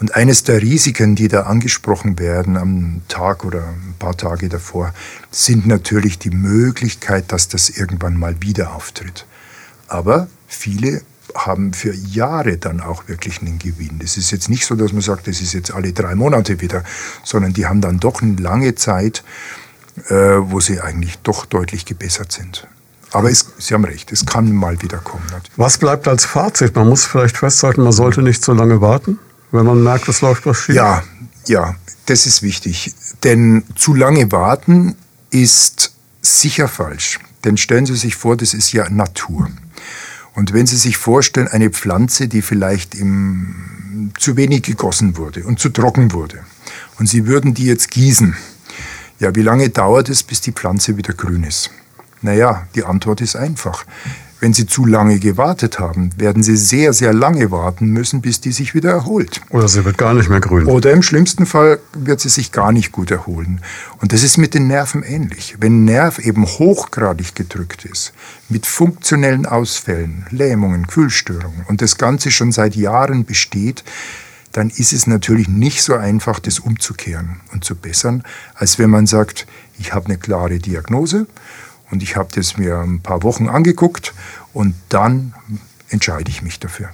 Und eines der Risiken, die da angesprochen werden am Tag oder ein paar Tage davor, sind natürlich die Möglichkeit, dass das irgendwann mal wieder auftritt. Aber viele haben für Jahre dann auch wirklich einen Gewinn. Das ist jetzt nicht so, dass man sagt, das ist jetzt alle drei Monate wieder, sondern die haben dann doch eine lange Zeit, äh, wo sie eigentlich doch deutlich gebessert sind. Aber es, Sie haben recht, es kann mal wieder kommen. Was bleibt als Fazit? Man muss vielleicht festhalten, man sollte nicht so lange warten wenn man merkt, es läuft was schief? Ja, ja, das ist wichtig. Denn zu lange warten ist sicher falsch. Denn stellen Sie sich vor, das ist ja Natur. Und wenn Sie sich vorstellen, eine Pflanze, die vielleicht im, zu wenig gegossen wurde und zu trocken wurde, und Sie würden die jetzt gießen, ja, wie lange dauert es, bis die Pflanze wieder grün ist? Naja, die Antwort ist einfach. Wenn Sie zu lange gewartet haben, werden Sie sehr, sehr lange warten müssen, bis die sich wieder erholt. Oder sie wird gar nicht mehr grün. Oder im schlimmsten Fall wird sie sich gar nicht gut erholen. Und das ist mit den Nerven ähnlich. Wenn ein Nerv eben hochgradig gedrückt ist, mit funktionellen Ausfällen, Lähmungen, Kühlstörungen und das Ganze schon seit Jahren besteht, dann ist es natürlich nicht so einfach, das umzukehren und zu bessern, als wenn man sagt, ich habe eine klare Diagnose und ich habe das mir ein paar Wochen angeguckt und dann entscheide ich mich dafür.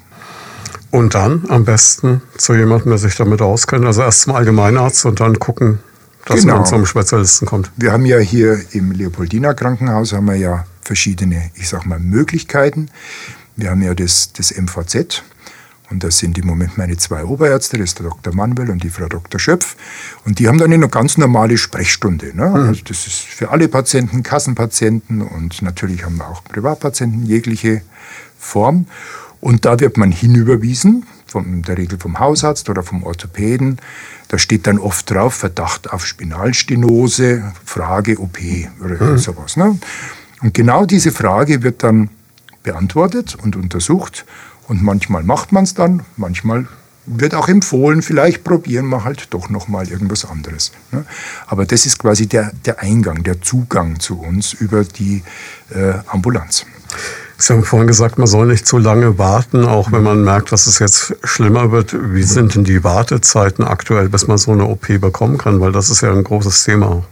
Und dann am besten zu jemandem, der sich damit auskennt. Also erst zum Allgemeinarzt und dann gucken, dass genau. man zum Spezialisten kommt. Wir haben ja hier im Leopoldina Krankenhaus haben wir ja verschiedene, ich sag mal, Möglichkeiten. Wir haben ja das, das MVZ, und das sind im Moment meine zwei Oberärzte, das ist der Dr. Manuel und die Frau Dr. Schöpf. Und die haben dann eine ganz normale Sprechstunde. Ne? Mhm. Also das ist für alle Patienten, Kassenpatienten und natürlich haben wir auch Privatpatienten jegliche Form. Und da wird man hinüberwiesen, von der Regel vom Hausarzt oder vom Orthopäden. Da steht dann oft drauf Verdacht auf Spinalstenose, Frage OP oder mhm. sowas. Ne? Und genau diese Frage wird dann beantwortet und untersucht. Und manchmal macht man es dann, manchmal wird auch empfohlen, vielleicht probieren wir halt doch noch mal irgendwas anderes. Ne? Aber das ist quasi der, der Eingang, der Zugang zu uns über die äh, Ambulanz. Sie haben vorhin gesagt, man soll nicht zu lange warten, auch wenn man merkt, dass es jetzt schlimmer wird. Wie sind denn die Wartezeiten aktuell, bis man so eine OP bekommen kann? Weil das ist ja ein großes Thema.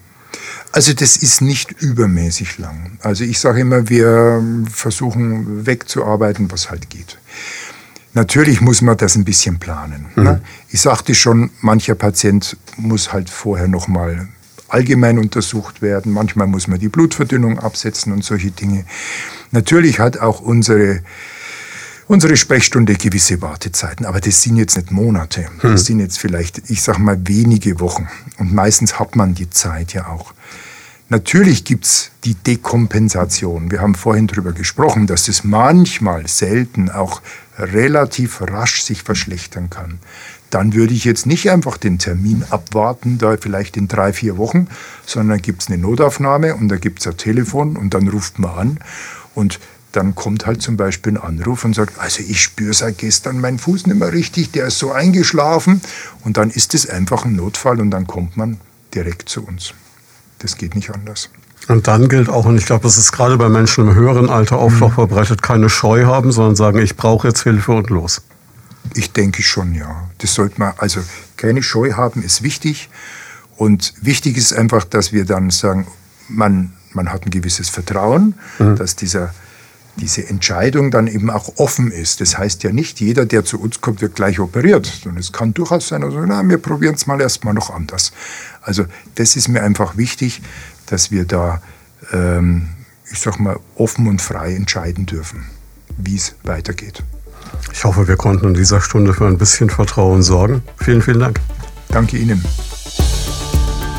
Also das ist nicht übermäßig lang. Also ich sage immer, wir versuchen wegzuarbeiten, was halt geht. Natürlich muss man das ein bisschen planen. Ne? Mhm. Ne? Ich sagte schon, mancher Patient muss halt vorher nochmal allgemein untersucht werden. Manchmal muss man die Blutverdünnung absetzen und solche Dinge. Natürlich hat auch unsere unsere Sprechstunde gewisse Wartezeiten, aber das sind jetzt nicht Monate. Das hm. sind jetzt vielleicht, ich sag mal, wenige Wochen. Und meistens hat man die Zeit ja auch. Natürlich gibt es die Dekompensation. Wir haben vorhin darüber gesprochen, dass es manchmal selten auch relativ rasch sich verschlechtern kann dann würde ich jetzt nicht einfach den Termin abwarten, da vielleicht in drei, vier Wochen, sondern gibt es eine Notaufnahme und da gibt es ein Telefon und dann ruft man an und dann kommt halt zum Beispiel ein Anruf und sagt, also ich spüre seit gestern meinen Fuß nicht mehr richtig, der ist so eingeschlafen und dann ist es einfach ein Notfall und dann kommt man direkt zu uns. Das geht nicht anders. Und dann gilt auch, und ich glaube, das ist gerade bei Menschen im höheren Alter oft mhm. auch verbreitet, keine Scheu haben, sondern sagen, ich brauche jetzt Hilfe und los. Ich denke schon, ja. Das sollte man, also keine Scheu haben, ist wichtig. Und wichtig ist einfach, dass wir dann sagen, man, man hat ein gewisses Vertrauen, mhm. dass dieser, diese Entscheidung dann eben auch offen ist. Das heißt ja nicht, jeder, der zu uns kommt, wird gleich operiert. Sondern es kann durchaus sein, also, na, wir probieren es mal erstmal noch anders. Also das ist mir einfach wichtig, dass wir da, ähm, ich sag mal, offen und frei entscheiden dürfen, wie es weitergeht. Ich hoffe, wir konnten in dieser Stunde für ein bisschen Vertrauen sorgen. Vielen, vielen Dank. Danke Ihnen.